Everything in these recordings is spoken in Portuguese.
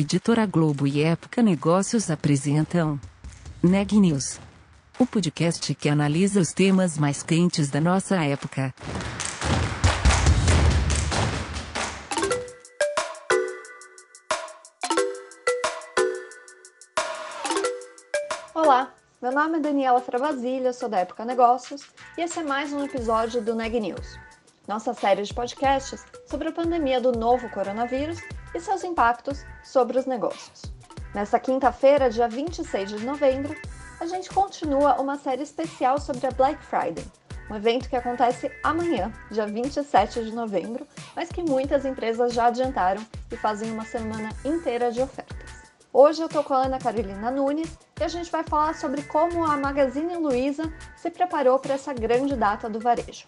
Editora Globo e Época Negócios apresentam Neg News, o podcast que analisa os temas mais quentes da nossa época. Olá, meu nome é Daniela Travasilha, sou da Época Negócios e esse é mais um episódio do Neg News, nossa série de podcasts sobre a pandemia do novo coronavírus e seus impactos sobre os negócios. Nesta quinta-feira, dia 26 de novembro, a gente continua uma série especial sobre a Black Friday, um evento que acontece amanhã, dia 27 de novembro, mas que muitas empresas já adiantaram e fazem uma semana inteira de ofertas. Hoje eu tô com a Ana Carolina Nunes e a gente vai falar sobre como a Magazine Luiza se preparou para essa grande data do varejo.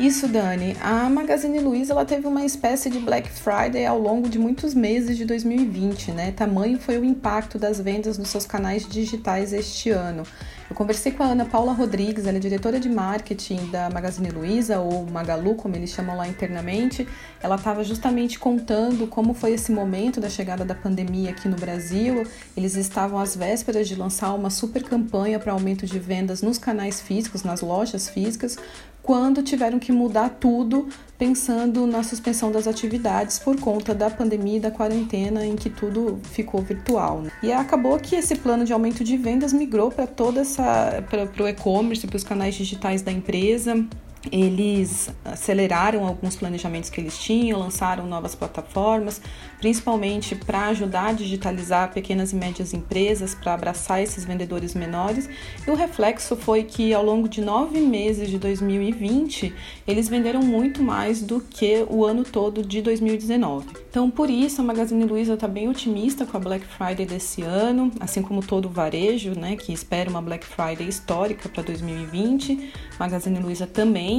Isso, Dani. A Magazine Luiza ela teve uma espécie de Black Friday ao longo de muitos meses de 2020, né? Tamanho foi o impacto das vendas nos seus canais digitais este ano. Eu conversei com a Ana Paula Rodrigues, ela é diretora de marketing da Magazine Luiza, ou Magalu, como eles chamam lá internamente. Ela estava justamente contando como foi esse momento da chegada da pandemia aqui no Brasil. Eles estavam às vésperas de lançar uma super campanha para aumento de vendas nos canais físicos, nas lojas físicas, quando tiveram que mudar tudo pensando na suspensão das atividades por conta da pandemia e da quarentena em que tudo ficou virtual. Né? E acabou que esse plano de aumento de vendas migrou para toda essa para o e-commerce, para os canais digitais da empresa eles aceleraram alguns planejamentos que eles tinham, lançaram novas plataformas, principalmente para ajudar a digitalizar pequenas e médias empresas, para abraçar esses vendedores menores. E o reflexo foi que ao longo de nove meses de 2020, eles venderam muito mais do que o ano todo de 2019. Então, por isso, a Magazine Luiza está bem otimista com a Black Friday desse ano, assim como todo o varejo, né, que espera uma Black Friday histórica para 2020. Magazine Luiza também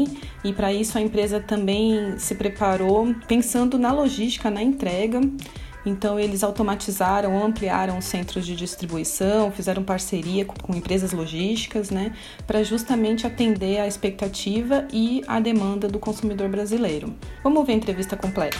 e para isso a empresa também se preparou pensando na logística, na entrega. Então, eles automatizaram, ampliaram os centros de distribuição, fizeram parceria com, empresas logísticas, né, para justamente atender a expectativa e a demanda do consumidor brasileiro. Vamos ver a entrevista completa.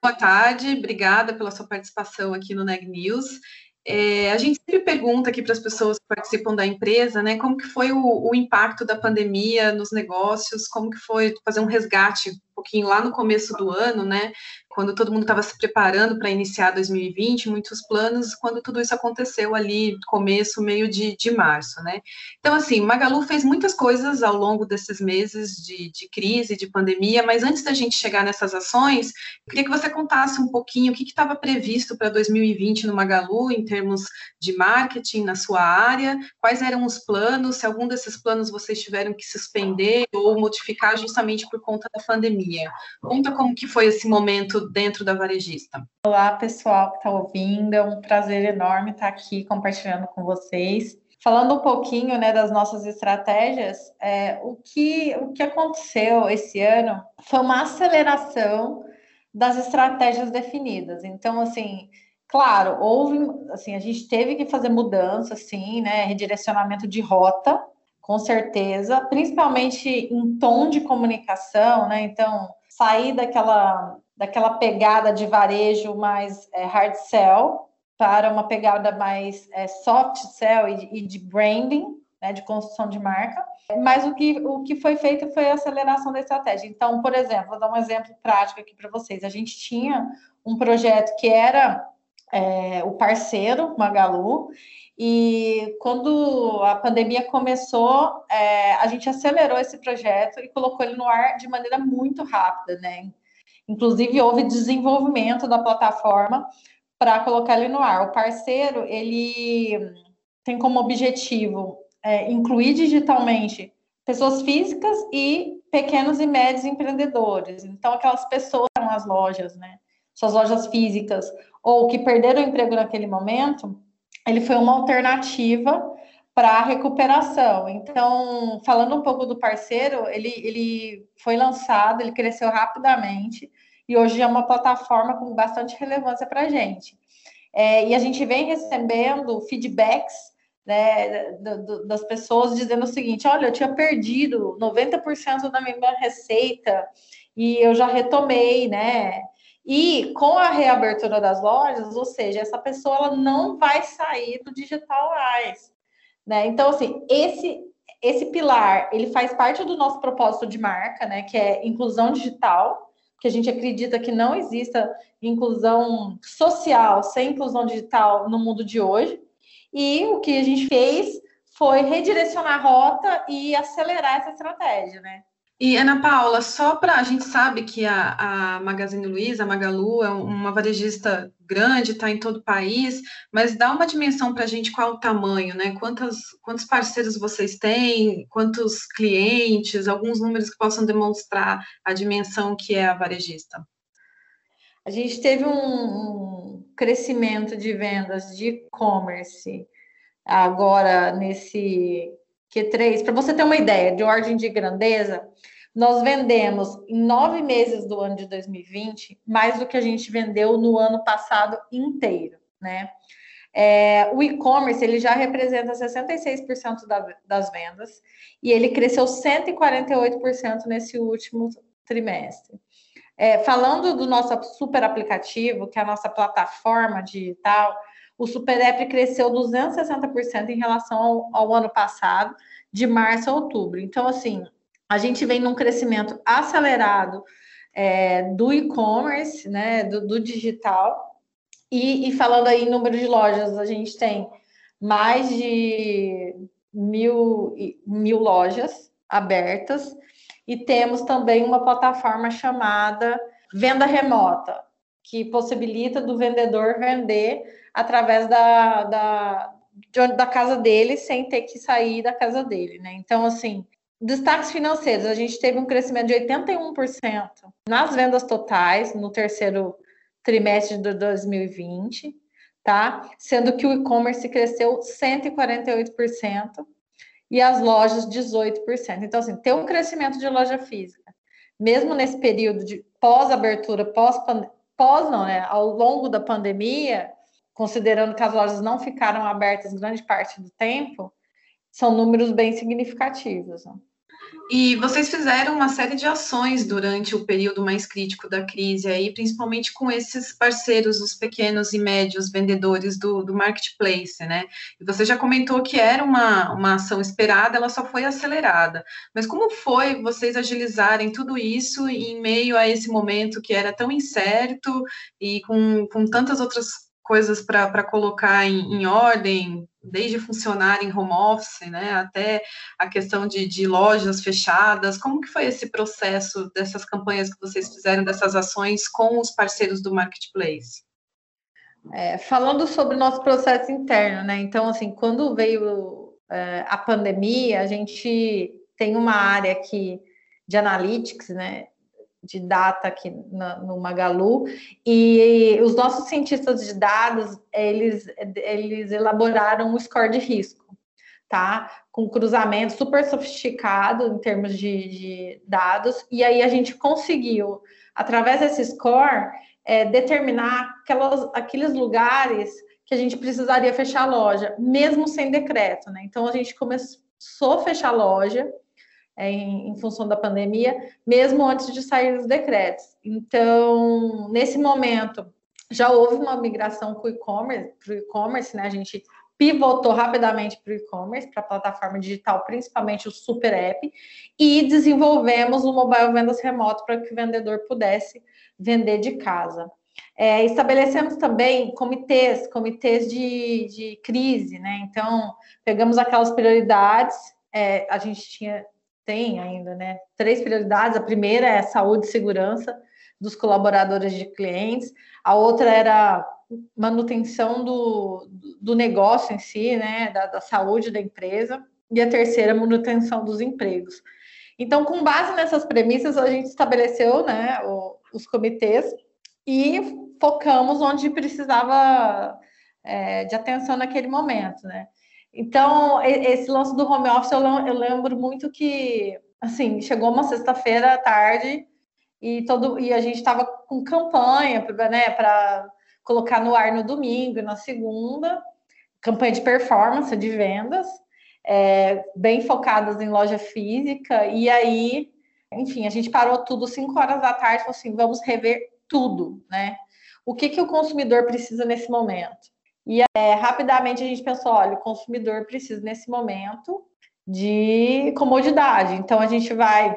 Boa tarde, obrigada pela sua participação aqui no Neg News. É, a gente sempre pergunta aqui para as pessoas que participam da empresa, né, como que foi o, o, impacto da pandemia nos negócios, como que foi fazer um resgate um pouquinho lá no começo do ano, né, quando todo mundo estava se preparando para iniciar 2020, muitos planos, quando tudo isso aconteceu ali, começo, meio de, de março, né? Então, assim, Magalu fez muitas coisas ao longo desses meses de, de crise, de pandemia, mas antes da gente chegar nessas ações, queria que você contasse um pouquinho o que estava previsto para 2020 no Magalu, em termos de marketing na sua área, quais eram os planos, se algum desses planos vocês tiveram que suspender ou modificar justamente por conta da pandemia. Conta como que foi esse momento dentro da varejista. Olá, pessoal que está ouvindo, é um prazer enorme estar aqui compartilhando com vocês. Falando um pouquinho né, das nossas estratégias, é, o, que, o que aconteceu esse ano foi uma aceleração das estratégias definidas. Então, assim, claro, houve, assim, a gente teve que fazer mudança, sim, né, redirecionamento de rota, com certeza, principalmente em tom de comunicação, né, então, sair daquela daquela pegada de varejo mais é, hard sell para uma pegada mais é, soft sell e, e de branding, né, de construção de marca. Mas o que, o que foi feito foi a aceleração da estratégia. Então, por exemplo, vou dar um exemplo prático aqui para vocês. A gente tinha um projeto que era é, o parceiro Magalu, e quando a pandemia começou, é, a gente acelerou esse projeto e colocou ele no ar de maneira muito rápida, né? Inclusive, houve desenvolvimento da plataforma para colocar ele no ar. O parceiro, ele tem como objetivo é, incluir digitalmente pessoas físicas e pequenos e médios empreendedores. Então, aquelas pessoas que as lojas, né? Suas lojas físicas, ou que perderam o emprego naquele momento, ele foi uma alternativa para a recuperação. Então, falando um pouco do parceiro, ele, ele foi lançado, ele cresceu rapidamente e hoje é uma plataforma com bastante relevância para a gente. É, e a gente vem recebendo feedbacks né, do, do, das pessoas dizendo o seguinte: olha, eu tinha perdido 90% da minha receita e eu já retomei, né? E com a reabertura das lojas, ou seja, essa pessoa ela não vai sair do digital mais. Né? Então, assim, esse, esse pilar, ele faz parte do nosso propósito de marca, né? Que é inclusão digital, que a gente acredita que não exista inclusão social sem inclusão digital no mundo de hoje. E o que a gente fez foi redirecionar a rota e acelerar essa estratégia, né? E Ana Paula, só para a gente sabe que a, a Magazine Luiza, a Magalu, é uma varejista grande, está em todo o país, mas dá uma dimensão para a gente qual o tamanho, né? Quantos, quantos parceiros vocês têm, quantos clientes, alguns números que possam demonstrar a dimensão que é a varejista. A gente teve um, um crescimento de vendas de e-commerce agora nesse Q3. Para você ter uma ideia de ordem de grandeza, nós vendemos em nove meses do ano de 2020 mais do que a gente vendeu no ano passado inteiro, né? É, o e-commerce ele já representa 66% da, das vendas e ele cresceu 148% nesse último trimestre. É, falando do nosso super aplicativo, que é a nossa plataforma digital, o Super App cresceu 260% em relação ao, ao ano passado, de março a outubro. Então, assim, a gente vem num crescimento acelerado é, do e-commerce, né, do, do digital. E, e, falando aí em número de lojas, a gente tem mais de mil, mil lojas abertas e temos também uma plataforma chamada Venda Remota, que possibilita do vendedor vender através da, da, da casa dele sem ter que sair da casa dele, né? Então, assim, Destaques financeiros, a gente teve um crescimento de 81% nas vendas totais no terceiro trimestre de 2020, tá? Sendo que o e-commerce cresceu 148% e as lojas 18%. Então, assim, tem um crescimento de loja física, mesmo nesse período de pós-abertura, pós, pós não, né? Ao longo da pandemia, considerando que as lojas não ficaram abertas grande parte do tempo, são números bem significativos. Né? E vocês fizeram uma série de ações durante o período mais crítico da crise, aí, principalmente com esses parceiros, os pequenos e médios vendedores do, do marketplace, né? E você já comentou que era uma, uma ação esperada, ela só foi acelerada. Mas como foi vocês agilizarem tudo isso em meio a esse momento que era tão incerto e com, com tantas outras coisas para colocar em, em, ordem, desde funcionar em home office, né, até a questão de, de, lojas fechadas. Como que foi esse processo dessas campanhas que vocês fizeram, dessas ações com os parceiros do marketplace? É, falando sobre o nosso processo interno, né? Então, assim, quando veio é, a pandemia, a gente tem uma área aqui de analytics, né? De data aqui na, no Magalu e os nossos cientistas de dados eles eles elaboraram um score de risco, tá? Com cruzamento super sofisticado em termos de, de dados e aí a gente conseguiu através desse score é, determinar aquelas, aqueles lugares que a gente precisaria fechar a loja, mesmo sem decreto, né? Então a gente começou a fechar a loja em, em, função da pandemia, mesmo antes de sair os decretos. Então, nesse momento, já houve uma migração para o e-commerce, e-commerce, né? A gente pivotou rapidamente para o e-commerce, para a plataforma digital, principalmente o Super App, e desenvolvemos o mobile vendas remoto para que o vendedor pudesse vender de casa. É, estabelecemos também comitês, comitês de, de crise, né? Então, pegamos aquelas prioridades, é, a gente tinha tem ainda, né? Três prioridades. A primeira é saúde e segurança dos colaboradores de clientes. A outra era manutenção do, do negócio em si, né? Da, da saúde da empresa. E a terceira, manutenção dos empregos. Então, com base nessas premissas, a gente estabeleceu, né? O, os comitês e focamos onde precisava é, de atenção naquele momento, né? Então, esse lance do home office, eu lembro muito que, assim, chegou uma sexta-feira à tarde e, todo, e a gente estava com campanha né, para colocar no ar no domingo e na segunda, campanha de performance, de vendas, é, bem focadas em loja física, e aí, enfim, a gente parou tudo 5 horas da tarde, falou assim, vamos rever tudo, né? O que, que o consumidor precisa nesse momento? E é, rapidamente a gente pensou: olha, o consumidor precisa nesse momento de comodidade. Então a gente vai,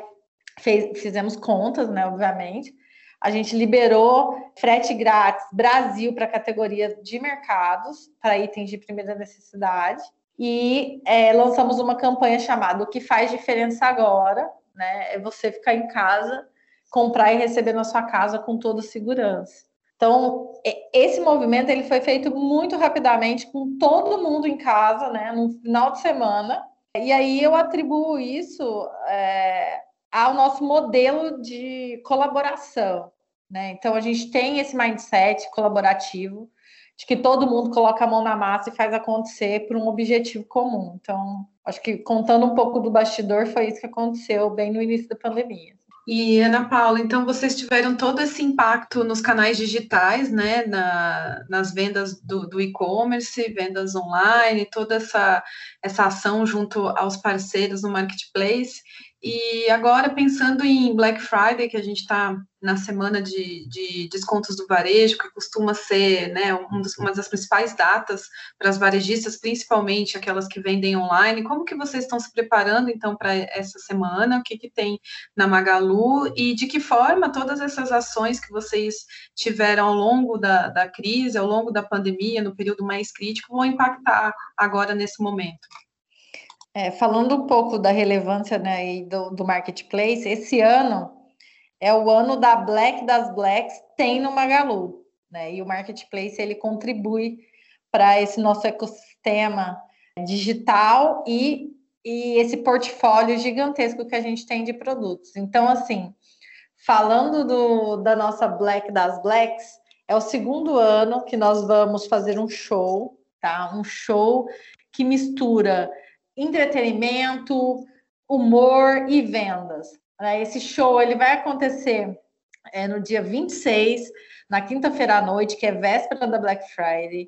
fez, fizemos contas, né? Obviamente. A gente liberou frete grátis Brasil para categoria de mercados, para itens de primeira necessidade. E é, lançamos uma campanha chamada O que faz diferença agora, né? É você ficar em casa, comprar e receber na sua casa com toda segurança. Então, esse movimento ele foi feito muito rapidamente, com todo mundo em casa, né, no final de semana. E aí eu atribuo isso é, ao nosso modelo de colaboração. Né? Então, a gente tem esse mindset colaborativo de que todo mundo coloca a mão na massa e faz acontecer por um objetivo comum. Então, acho que contando um pouco do bastidor, foi isso que aconteceu bem no início da pandemia. E Ana Paula, então vocês tiveram todo esse impacto nos canais digitais, né, na, nas vendas do, do e-commerce, vendas online, toda essa, essa ação junto aos parceiros no marketplace. E agora, pensando em Black Friday, que a gente está na semana de, de, descontos do varejo, que costuma ser né, um dos, uma das principais datas para as varejistas, principalmente aquelas que vendem online, como que vocês estão se preparando, então, para essa semana? O que, que tem na Magalu? E de que forma todas essas ações que vocês tiveram ao longo da, da crise, ao longo da pandemia, no período mais crítico, vão impactar agora nesse momento? É, falando um pouco da relevância né, do, do marketplace, esse ano é o ano da Black das Blacks, tem no Magalu, né? E o marketplace ele contribui para esse nosso ecossistema digital e, e esse portfólio gigantesco que a gente tem de produtos. Então, assim, falando do, da nossa Black das Blacks, é o segundo ano que nós vamos fazer um show, tá? Um show que mistura entretenimento, humor e vendas. Né? Esse show ele vai acontecer é, no dia 26, na quinta-feira à noite, que é véspera da Black Friday,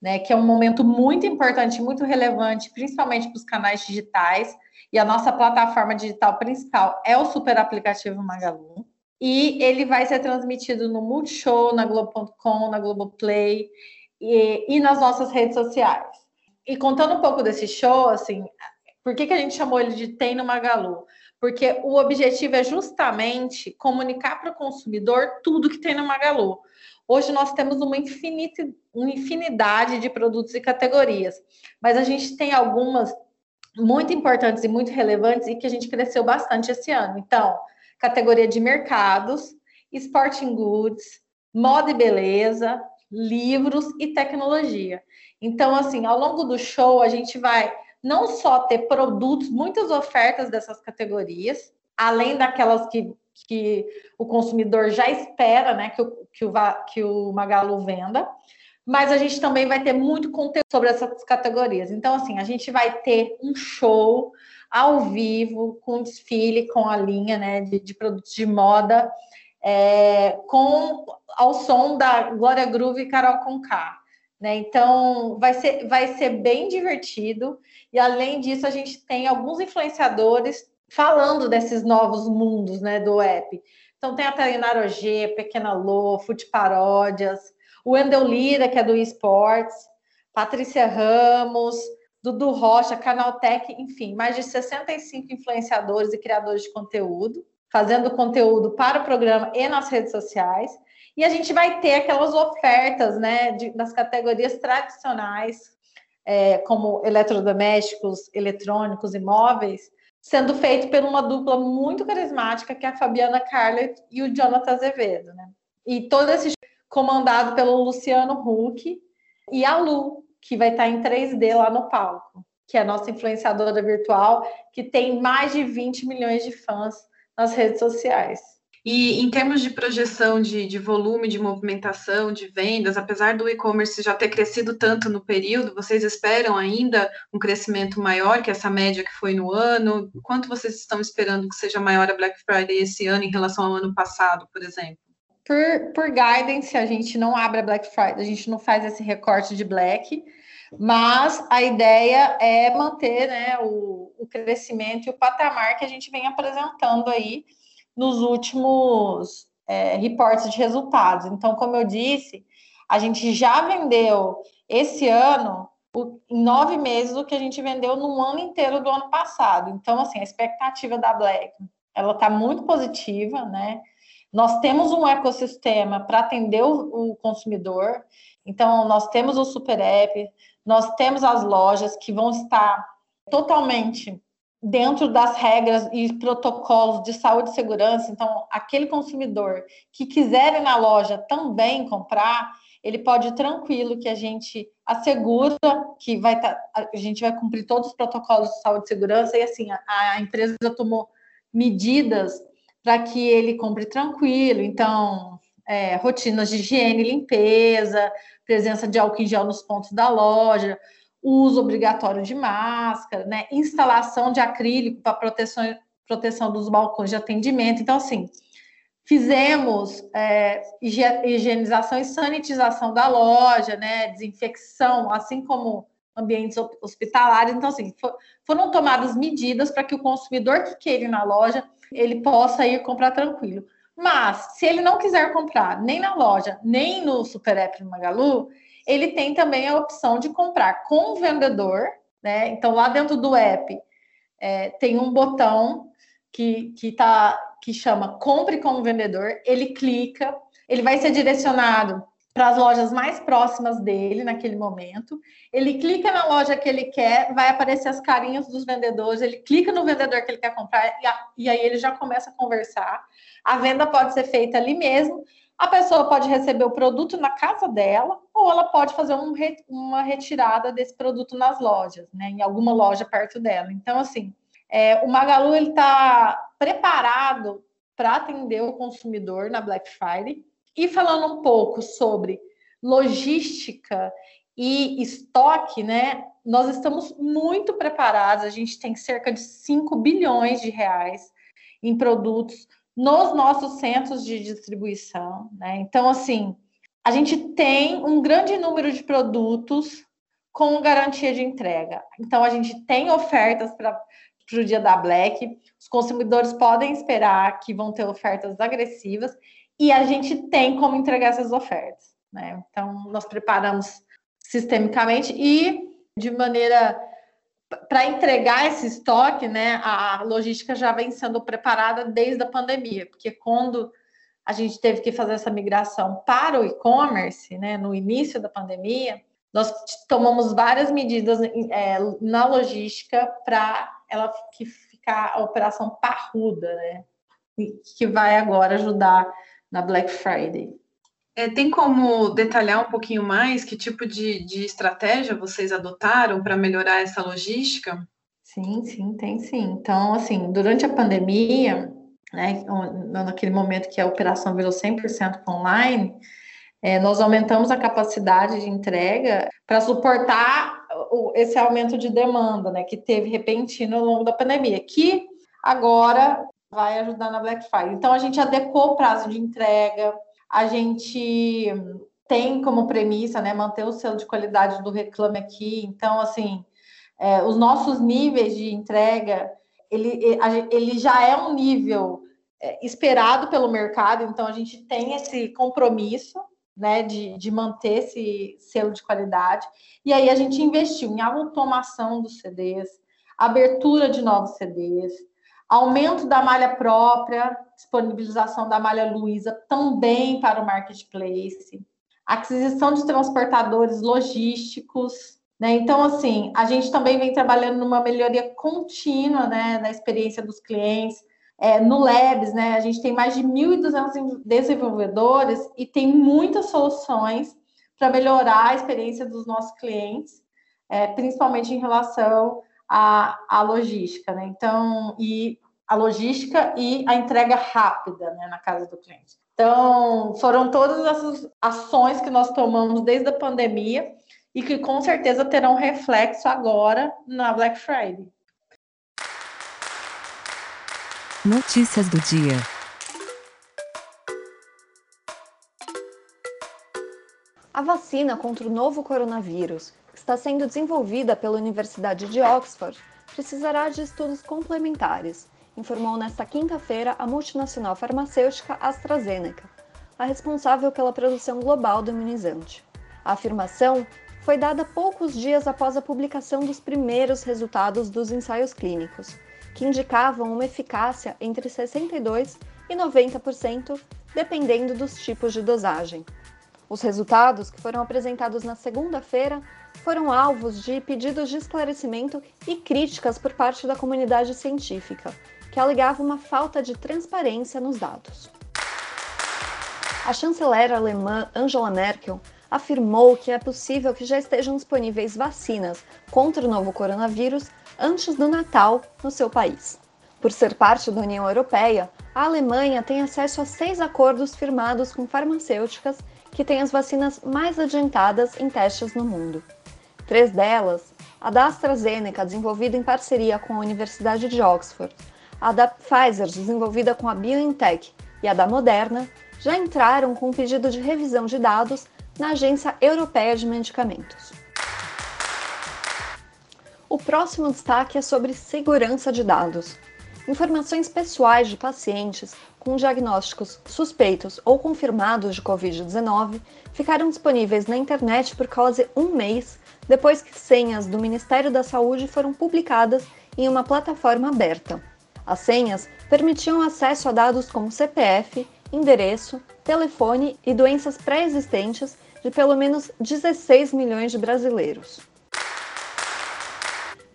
né? Que é um momento muito importante, muito relevante, principalmente para os canais digitais. E a nossa plataforma digital principal é o super aplicativo Magalu. E ele vai ser transmitido no Multishow, na Globo.com, na Globoplay e, e nas nossas redes sociais e contando um pouco desse show, assim, por que, que a gente chamou ele de Tem no Magalu? Porque o objetivo é justamente comunicar para o consumidor tudo que tem no Magalu. Hoje nós temos uma, infinidade de produtos e categorias, mas a gente tem algumas muito importantes e muito relevantes e que a gente cresceu bastante esse ano. Então, categoria de mercados, sporting goods, moda e beleza, livros e tecnologia. Então, assim, ao longo do show, a gente vai não só ter produtos, muitas ofertas dessas categorias, além daquelas que, que o consumidor já espera, né, que o, que, o, que o Magalu venda, mas a gente também vai ter muito conteúdo sobre essas categorias. Então, assim, a gente vai ter um show ao vivo, com desfile, com a linha né, de, de produtos de moda, é, com ao som da Glória Groove e Carol Conká. Né? Então, vai ser, vai ser bem divertido. E, além disso, a gente tem alguns influenciadores falando desses novos mundos né, do app. Então, tem a Tainara G, Pequena Lô, Fute Paródias, o Wendel Lira, que é do esportes, Patrícia Ramos, Dudu Rocha, Canaltech, enfim, mais de 65 influenciadores e criadores de conteúdo, fazendo conteúdo para o programa e nas redes sociais. E a gente vai ter aquelas ofertas, né, de, das categorias tradicionais, é, como eletrodomésticos, eletrônicos, imóveis, sendo feito por uma dupla muito carismática, que é a Fabiana Carlet e o Jonathan Azevedo, né? E todo esse comandado pelo Luciano Huck e a Lu, que vai estar em 3D lá no palco, que é a nossa influenciadora virtual, que tem mais de 20 milhões de fãs nas redes sociais. E em termos de projeção de, de volume, de movimentação, de vendas, apesar do e-commerce já ter crescido tanto no período, vocês esperam ainda um crescimento maior que essa média que foi no ano? Quanto vocês estão esperando que seja maior a Black Friday esse ano em relação ao ano passado, por exemplo? Por, por guidance, a gente não abre a Black Friday, a gente não faz esse recorte de Black, mas a ideia é manter né, o, o crescimento e o patamar que a gente vem apresentando aí nos últimos é, reportes de resultados. Então, como eu disse, a gente já vendeu esse ano em nove meses o que a gente vendeu no ano inteiro do ano passado. Então, assim, a expectativa da Black, ela está muito positiva, né? Nós temos um ecossistema para atender o, o, consumidor. Então, nós temos o Super App, nós temos as lojas que vão estar totalmente dentro das regras e protocolos de saúde e segurança. Então, aquele consumidor que quiser ir na loja também comprar, ele pode ir tranquilo que a gente assegura que vai tá, a gente vai cumprir todos os protocolos de saúde e segurança e assim a, a empresa tomou medidas para que ele compre tranquilo. Então, é, rotinas de higiene e limpeza, presença de álcool em gel nos pontos da loja, uso obrigatório de máscara, né, instalação de acrílico para proteção, proteção dos balcões de atendimento. Então, assim, Fizemos é, higienização e sanitização da loja, né, desinfecção, assim como ambientes hospitalares. Então, assim, foram tomadas medidas para que o consumidor que queira ir na loja, ele possa ir comprar tranquilo. Mas, se ele não quiser comprar nem na loja, nem no Super App no Magalu, ele tem também a opção de comprar com o vendedor, né? Então, lá dentro do app, é, tem um botão que, que tá que chama Compre como Vendedor. Ele clica, ele vai ser direcionado para as lojas mais próximas dele naquele momento. Ele clica na loja que ele quer, vai aparecer as carinhas dos vendedores, ele clica no vendedor que ele quer comprar e, a, e aí ele já começa a conversar. A venda pode ser feita ali mesmo. A pessoa pode receber o produto na casa dela ou ela pode fazer um, uma retirada desse produto nas lojas, né? Em alguma loja perto dela. Então, assim, é, o Magalu ele está preparado para atender o consumidor na Black Friday. E falando um pouco sobre logística e estoque, né? Nós estamos muito preparados. A gente tem cerca de 5 bilhões de reais em produtos nos nossos centros de distribuição, né? Então, assim, a gente tem um grande número de produtos com garantia de entrega. Então, a gente tem ofertas para o dia da Black. Os consumidores podem esperar que vão ter ofertas agressivas e a gente tem como entregar essas ofertas. Né? Então, nós preparamos sistemicamente e de maneira para entregar esse estoque, né, a logística já vem sendo preparada desde a pandemia, porque quando a gente teve que fazer essa migração para o e-commerce, né, no início da pandemia, nós tomamos várias medidas é, na logística para ela que ficar a operação parruda, né? Que vai agora ajudar na Black Friday. É, tem como detalhar um pouquinho mais que tipo de, de estratégia vocês adotaram para melhorar essa logística? Sim, sim, tem sim. Então, assim, durante a pandemia, né, naquele momento que a operação virou 100% online, é, nós aumentamos a capacidade de entrega para suportar esse aumento de demanda, né, que teve repentino ao longo da pandemia, que agora vai ajudar na Black Friday. Então a gente adequou o prazo de entrega, a gente tem como premissa, né, manter o selo de qualidade do Reclame Aqui. Então, assim, é, os nossos níveis de entrega, ele, ele já é um nível é, esperado pelo mercado, então a gente tem esse compromisso né, de, de manter esse selo de qualidade. E aí a gente investiu em automação dos CDs, abertura de novos CDs, aumento da malha própria, disponibilização da malha Luiza também para o marketplace, aquisição de transportadores logísticos. Né? Então, assim, a gente também vem trabalhando numa melhoria contínua né, na experiência dos clientes, é, no Labs, né, a gente tem mais de 1.200 desenvolvedores e tem muitas soluções para melhorar a experiência dos nossos clientes, é, principalmente em relação à, à logística, né? Então, e a logística e a entrega rápida né, na casa do cliente. Então, foram todas essas ações que nós tomamos desde a pandemia e que com certeza terão reflexo agora na Black Friday. Notícias do dia. A vacina contra o novo coronavírus, que está sendo desenvolvida pela Universidade de Oxford, precisará de estudos complementares informou nesta quinta-feira a multinacional farmacêutica AstraZeneca, a responsável pela produção global do imunizante. A afirmação foi dada poucos dias após a publicação dos primeiros resultados dos ensaios clínicos, que indicavam uma eficácia entre 62% e 90%, dependendo dos tipos de dosagem. Os resultados, que foram apresentados na segunda-feira, foram alvos de pedidos de esclarecimento e críticas por parte da comunidade científica, que alegava uma falta de transparência nos dados. A chanceler alemã Angela Merkel afirmou que é possível que já estejam disponíveis vacinas contra o novo coronavírus antes do Natal no seu país. Por ser parte da União Europeia, a Alemanha tem acesso a seis acordos firmados com farmacêuticas que têm as vacinas mais adiantadas em testes no mundo. Três delas, a da AstraZeneca, desenvolvida em parceria com a Universidade de Oxford, a da Pfizer, desenvolvida com a BioNTech, e a da Moderna, já entraram com um pedido de revisão de dados na Agência Europeia de Medicamentos. O próximo destaque é sobre segurança de dados. Informações pessoais de pacientes com diagnósticos suspeitos ou confirmados de Covid-19 ficaram disponíveis na internet por quase um mês depois que senhas do Ministério da Saúde foram publicadas em uma plataforma aberta. As senhas permitiam acesso a dados como CPF, endereço, telefone e doenças pré-existentes de pelo menos 16 milhões de brasileiros.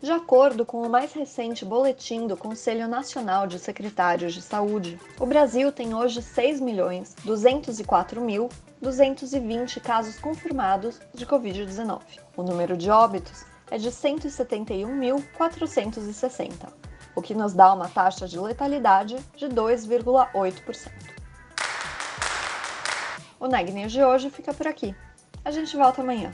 De acordo com o mais recente boletim do Conselho Nacional de Secretários de Saúde, o Brasil tem hoje 6.204.220 casos confirmados de Covid-19. O número de óbitos é de 171.460, o que nos dá uma taxa de letalidade de 2,8%. O Neg de hoje fica por aqui. A gente volta amanhã.